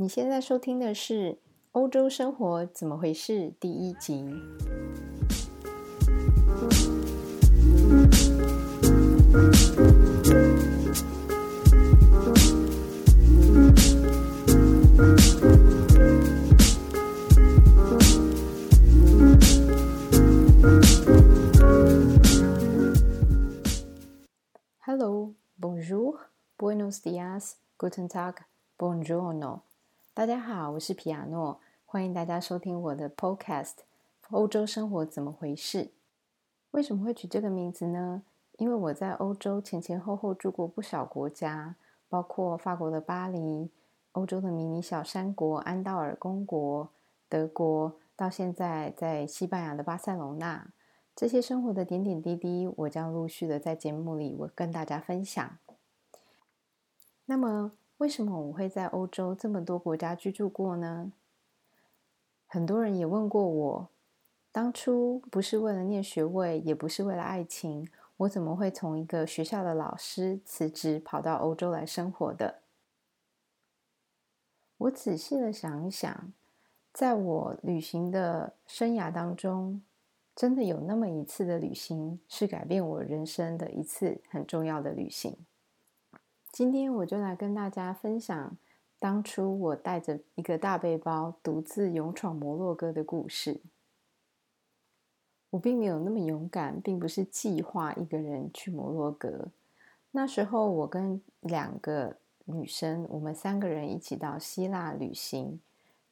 你现在收听的是《欧洲生活怎么回事》第一集。Hello, bonjour, buenos días, guten Tag, buongiorno。大家好，我是皮亚诺，欢迎大家收听我的 Podcast《欧洲生活怎么回事》。为什么会取这个名字呢？因为我在欧洲前前后后住过不少国家，包括法国的巴黎、欧洲的迷你小山国安道尔公国、德国，到现在在西班牙的巴塞罗那。这些生活的点点滴滴，我将陆续的在节目里我跟大家分享。那么，为什么我会在欧洲这么多国家居住过呢？很多人也问过我，当初不是为了念学位，也不是为了爱情，我怎么会从一个学校的老师辞职跑到欧洲来生活的？我仔细的想一想，在我旅行的生涯当中，真的有那么一次的旅行，是改变我人生的一次很重要的旅行。今天我就来跟大家分享当初我带着一个大背包，独自勇闯摩洛哥的故事。我并没有那么勇敢，并不是计划一个人去摩洛哥。那时候我跟两个女生，我们三个人一起到希腊旅行，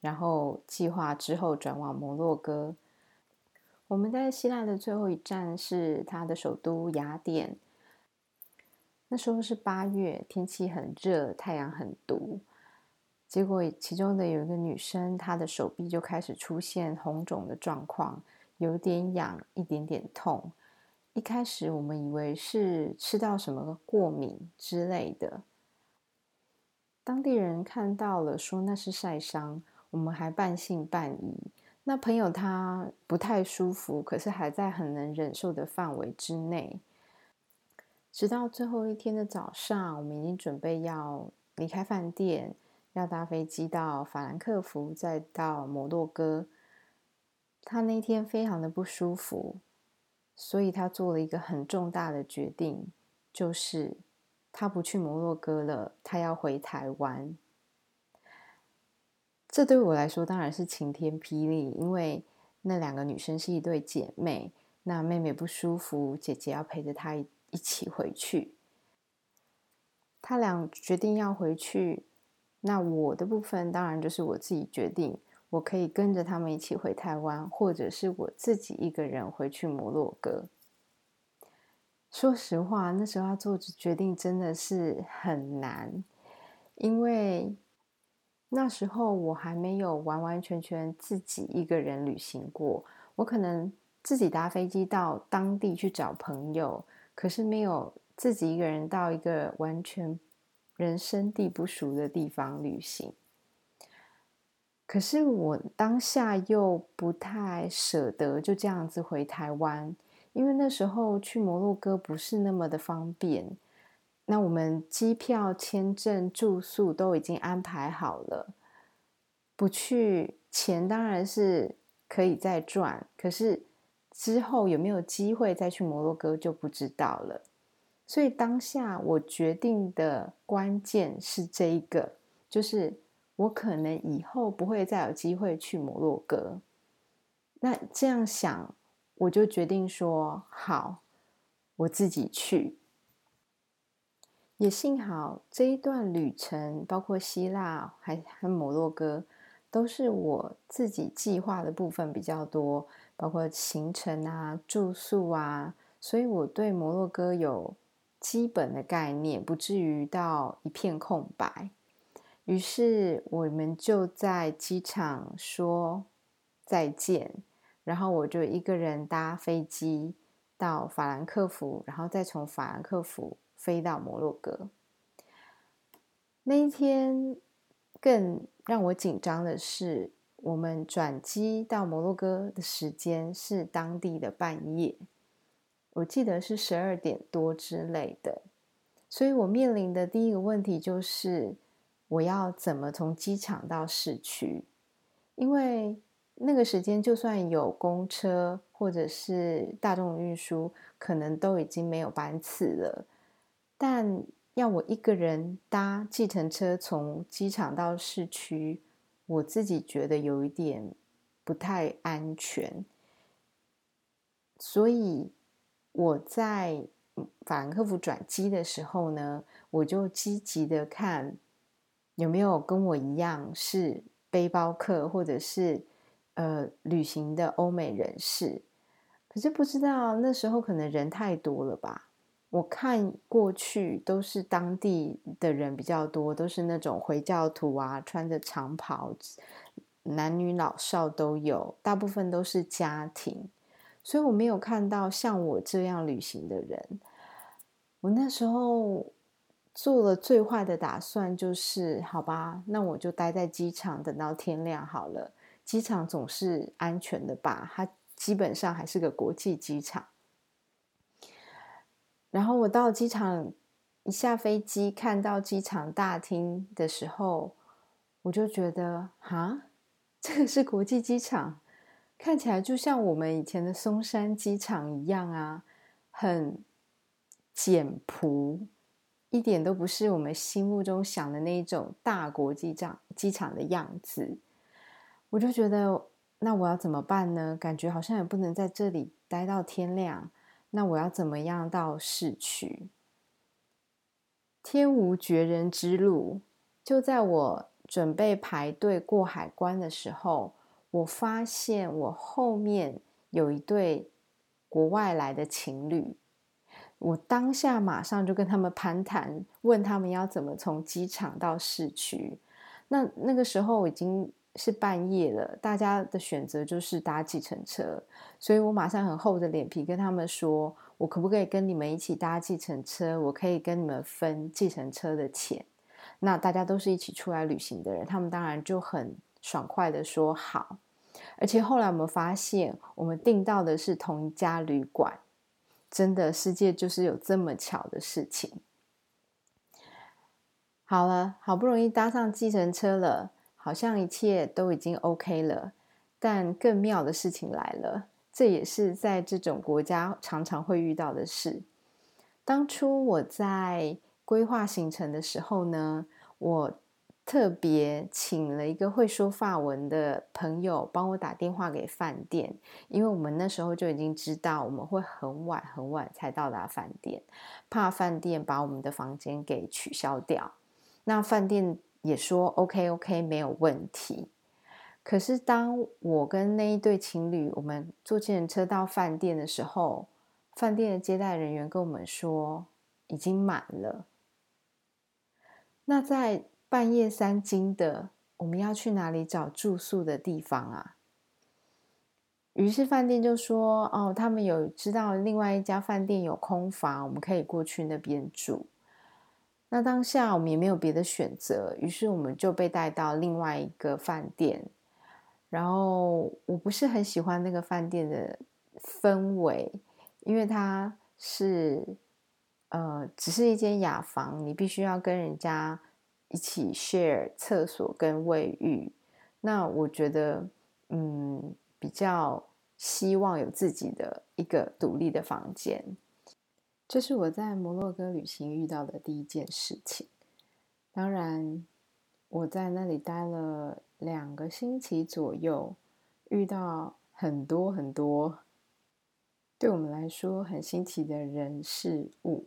然后计划之后转往摩洛哥。我们在希腊的最后一站是它的首都雅典。那时候是八月，天气很热，太阳很毒。结果其中的有一个女生，她的手臂就开始出现红肿的状况，有点痒，一点点痛。一开始我们以为是吃到什么过敏之类的。当地人看到了，说那是晒伤，我们还半信半疑。那朋友他不太舒服，可是还在很能忍受的范围之内。直到最后一天的早上，我们已经准备要离开饭店，要搭飞机到法兰克福，再到摩洛哥。他那天非常的不舒服，所以他做了一个很重大的决定，就是他不去摩洛哥了，他要回台湾。这对我来说当然是晴天霹雳，因为那两个女生是一对姐妹，那妹妹不舒服，姐姐要陪着她一一起回去。他俩决定要回去，那我的部分当然就是我自己决定，我可以跟着他们一起回台湾，或者是我自己一个人回去摩洛哥。说实话，那时候要做决定真的是很难，因为。那时候我还没有完完全全自己一个人旅行过，我可能自己搭飞机到当地去找朋友，可是没有自己一个人到一个完全人生地不熟的地方旅行。可是我当下又不太舍得就这样子回台湾，因为那时候去摩洛哥不是那么的方便。那我们机票、签证、住宿都已经安排好了，不去钱当然是可以再赚，可是之后有没有机会再去摩洛哥就不知道了。所以当下我决定的关键是这一个，就是我可能以后不会再有机会去摩洛哥。那这样想，我就决定说好，我自己去。也幸好这一段旅程，包括希腊还和摩洛哥，都是我自己计划的部分比较多，包括行程啊、住宿啊，所以我对摩洛哥有基本的概念，不至于到一片空白。于是我们就在机场说再见，然后我就一个人搭飞机到法兰克福，然后再从法兰克福。飞到摩洛哥那一天，更让我紧张的是，我们转机到摩洛哥的时间是当地的半夜，我记得是十二点多之类的。所以我面临的第一个问题就是，我要怎么从机场到市区，因为那个时间就算有公车或者是大众运输，可能都已经没有班次了。但要我一个人搭计程车从机场到市区，我自己觉得有一点不太安全，所以我在法兰克福转机的时候呢，我就积极的看有没有跟我一样是背包客或者是呃旅行的欧美人士，可是不知道那时候可能人太多了吧。我看过去都是当地的人比较多，都是那种回教徒啊，穿着长袍，男女老少都有，大部分都是家庭，所以我没有看到像我这样旅行的人。我那时候做了最坏的打算，就是好吧，那我就待在机场，等到天亮好了。机场总是安全的吧？它基本上还是个国际机场。然后我到机场，一下飞机看到机场大厅的时候，我就觉得哈，这个是国际机场，看起来就像我们以前的松山机场一样啊，很简朴，一点都不是我们心目中想的那一种大国际机机场的样子。我就觉得，那我要怎么办呢？感觉好像也不能在这里待到天亮。那我要怎么样到市区？天无绝人之路。就在我准备排队过海关的时候，我发现我后面有一对国外来的情侣。我当下马上就跟他们攀谈，问他们要怎么从机场到市区。那那个时候已经。是半夜了，大家的选择就是搭计程车，所以我马上很厚着脸皮跟他们说，我可不可以跟你们一起搭计程车？我可以跟你们分计程车的钱。那大家都是一起出来旅行的人，他们当然就很爽快的说好。而且后来我们发现，我们订到的是同一家旅馆，真的世界就是有这么巧的事情。好了，好不容易搭上计程车了。好像一切都已经 OK 了，但更妙的事情来了。这也是在这种国家常常会遇到的事。当初我在规划行程的时候呢，我特别请了一个会说法文的朋友帮我打电话给饭店，因为我们那时候就已经知道我们会很晚很晚才到达饭店，怕饭店把我们的房间给取消掉。那饭店。也说 OK OK 没有问题，可是当我跟那一对情侣我们坐计程车到饭店的时候，饭店的接待人员跟我们说已经满了。那在半夜三更的，我们要去哪里找住宿的地方啊？于是饭店就说：“哦，他们有知道另外一家饭店有空房，我们可以过去那边住。”那当下我们也没有别的选择，于是我们就被带到另外一个饭店。然后我不是很喜欢那个饭店的氛围，因为它是呃，只是一间雅房，你必须要跟人家一起 share 厕所跟卫浴。那我觉得，嗯，比较希望有自己的一个独立的房间。这是我在摩洛哥旅行遇到的第一件事情。当然，我在那里待了两个星期左右，遇到很多很多对我们来说很新奇的人事物，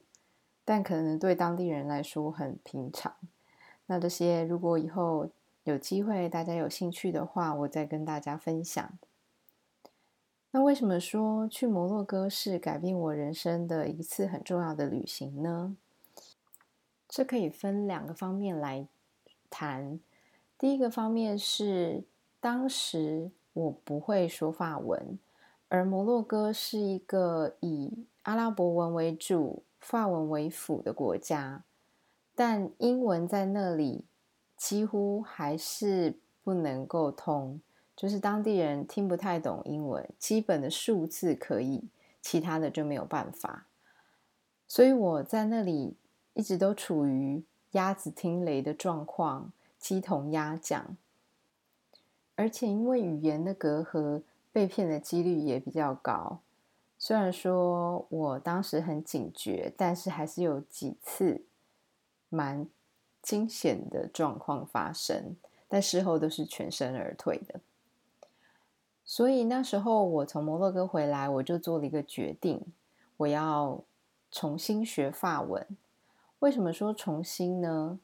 但可能对当地人来说很平常。那这些如果以后有机会，大家有兴趣的话，我再跟大家分享。那为什么说去摩洛哥是改变我人生的一次很重要的旅行呢？这可以分两个方面来谈。第一个方面是当时我不会说法文，而摩洛哥是一个以阿拉伯文为主、法文为辅的国家，但英文在那里几乎还是不能够通。就是当地人听不太懂英文，基本的数字可以，其他的就没有办法。所以我在那里一直都处于鸭子听雷的状况，鸡同鸭讲。而且因为语言的隔阂，被骗的几率也比较高。虽然说我当时很警觉，但是还是有几次蛮惊险的状况发生，但事后都是全身而退的。所以那时候我从摩洛哥回来，我就做了一个决定，我要重新学法文。为什么说重新呢？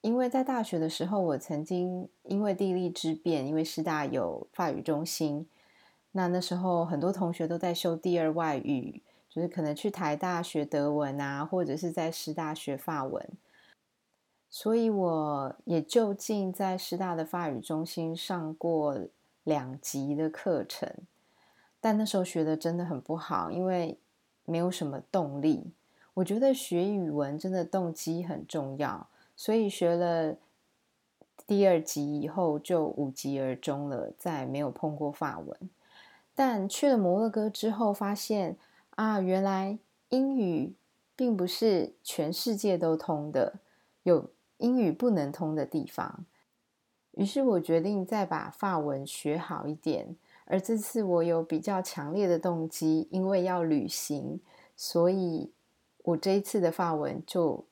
因为在大学的时候，我曾经因为地利之便，因为师大有法语中心，那那时候很多同学都在修第二外语，就是可能去台大学德文啊，或者是在师大学法文，所以我也就近在师大的法语中心上过两级的课程，但那时候学的真的很不好，因为没有什么动力。我觉得学语文真的动机很重要。所以学了第二级以后就无疾而终了，再没有碰过法文。但去了摩洛哥之后，发现啊，原来英语并不是全世界都通的，有英语不能通的地方。于是我决定再把法文学好一点。而这次我有比较强烈的动机，因为要旅行，所以我这一次的法文就。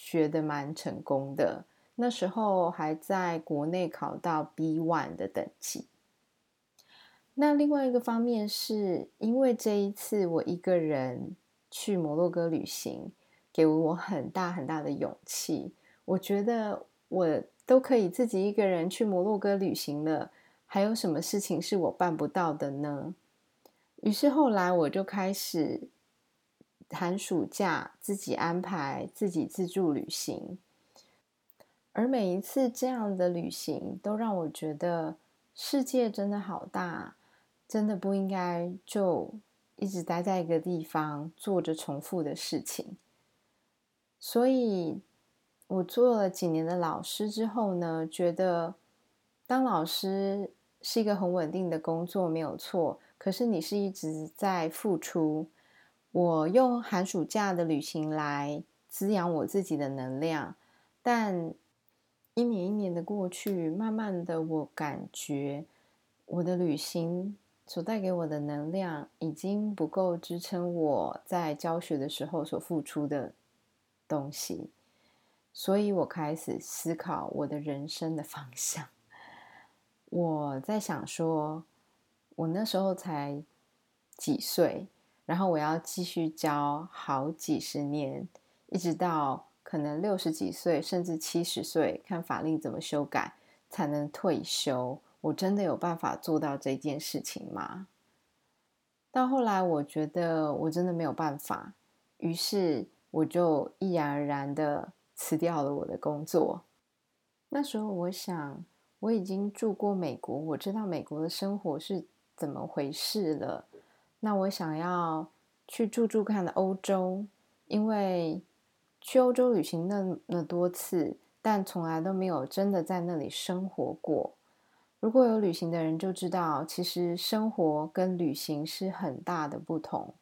学得蛮成功的，那时候还在国内考到 B One 的等级。那另外一个方面是因为这一次我一个人去摩洛哥旅行，给我很大很大的勇气。我觉得我都可以自己一个人去摩洛哥旅行了，还有什么事情是我办不到的呢？于是后来我就开始。寒暑假自己安排，自己自助旅行，而每一次这样的旅行都让我觉得世界真的好大，真的不应该就一直待在一个地方做着重复的事情。所以，我做了几年的老师之后呢，觉得当老师是一个很稳定的工作，没有错。可是你是一直在付出。我用寒暑假的旅行来滋养我自己的能量，但一年一年的过去，慢慢的我感觉我的旅行所带给我的能量已经不够支撑我在教学的时候所付出的东西，所以我开始思考我的人生的方向。我在想说，我那时候才几岁？然后我要继续教好几十年，一直到可能六十几岁，甚至七十岁，看法令怎么修改才能退休。我真的有办法做到这件事情吗？到后来，我觉得我真的没有办法，于是我就毅然而然的辞掉了我的工作。那时候，我想我已经住过美国，我知道美国的生活是怎么回事了。那我想要去住住看的欧洲，因为去欧洲旅行那么多次，但从来都没有真的在那里生活过。如果有旅行的人就知道，其实生活跟旅行是很大的不同。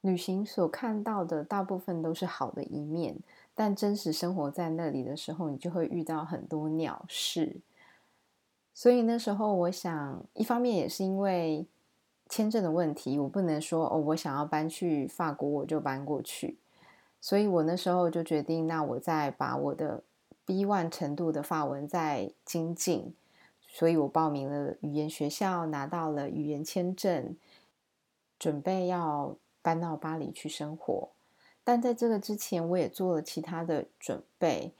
旅行所看到的大部分都是好的一面，但真实生活在那里的时候，你就会遇到很多鸟事。所以那时候我想，一方面也是因为。签证的问题，我不能说哦，我想要搬去法国，我就搬过去。所以我那时候就决定，那我再把我的 B1 程度的法文再精进。所以我报名了语言学校，拿到了语言签证，准备要搬到巴黎去生活。但在这个之前，我也做了其他的准备。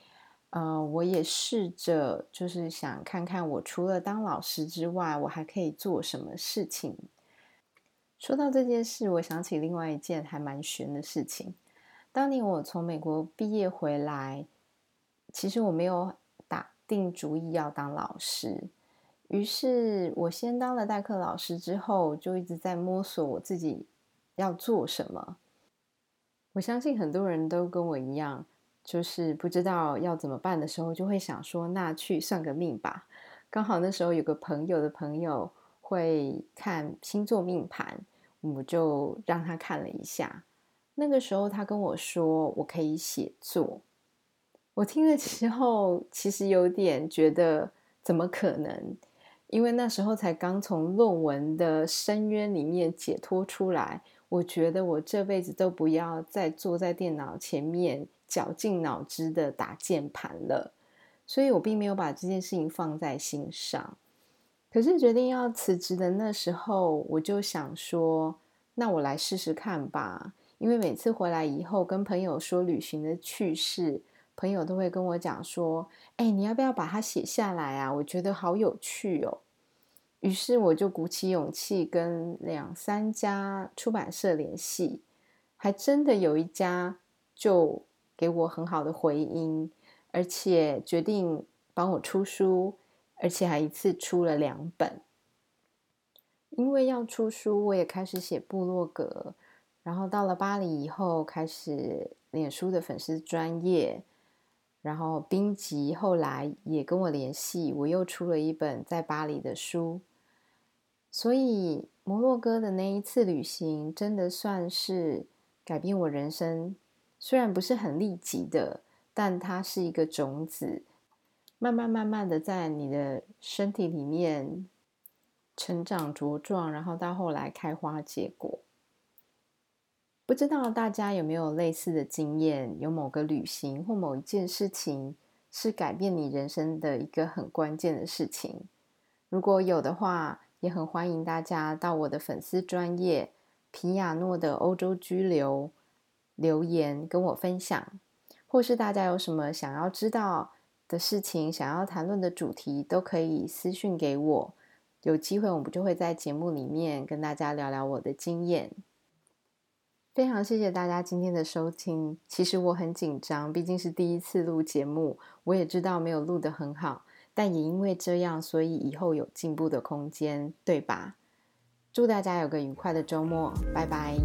呃，我也试着就是想看看，我除了当老师之外，我还可以做什么事情。说到这件事，我想起另外一件还蛮悬的事情。当年我从美国毕业回来，其实我没有打定主意要当老师，于是我先当了代课老师，之后就一直在摸索我自己要做什么。我相信很多人都跟我一样，就是不知道要怎么办的时候，就会想说：“那去算个命吧。”刚好那时候有个朋友的朋友。会看星座命盘，我就让他看了一下。那个时候，他跟我说我可以写作。我听了之后，其实有点觉得怎么可能？因为那时候才刚从论文的深渊里面解脱出来，我觉得我这辈子都不要再坐在电脑前面绞尽脑汁的打键盘了，所以我并没有把这件事情放在心上。可是决定要辞职的那时候，我就想说，那我来试试看吧。因为每次回来以后，跟朋友说旅行的趣事。朋友都会跟我讲说：“哎，你要不要把它写下来啊？我觉得好有趣哦。”于是我就鼓起勇气跟两三家出版社联系，还真的有一家就给我很好的回音，而且决定帮我出书，而且还一次出了两本。因为要出书，我也开始写部落格，然后到了巴黎以后，开始脸书的粉丝专业。然后，宾吉后来也跟我联系，我又出了一本在巴黎的书。所以，摩洛哥的那一次旅行真的算是改变我人生，虽然不是很立即的，但它是一个种子，慢慢慢慢的在你的身体里面成长茁壮，然后到后来开花结果。不知道大家有没有类似的经验？有某个旅行或某一件事情是改变你人生的一个很关键的事情。如果有的话，也很欢迎大家到我的粉丝专业皮亚诺的欧洲居留留言跟我分享，或是大家有什么想要知道的事情，想要谈论的主题，都可以私讯给我。有机会，我们就会在节目里面跟大家聊聊我的经验。非常谢谢大家今天的收听。其实我很紧张，毕竟是第一次录节目，我也知道没有录得很好，但也因为这样，所以以后有进步的空间，对吧？祝大家有个愉快的周末，拜拜。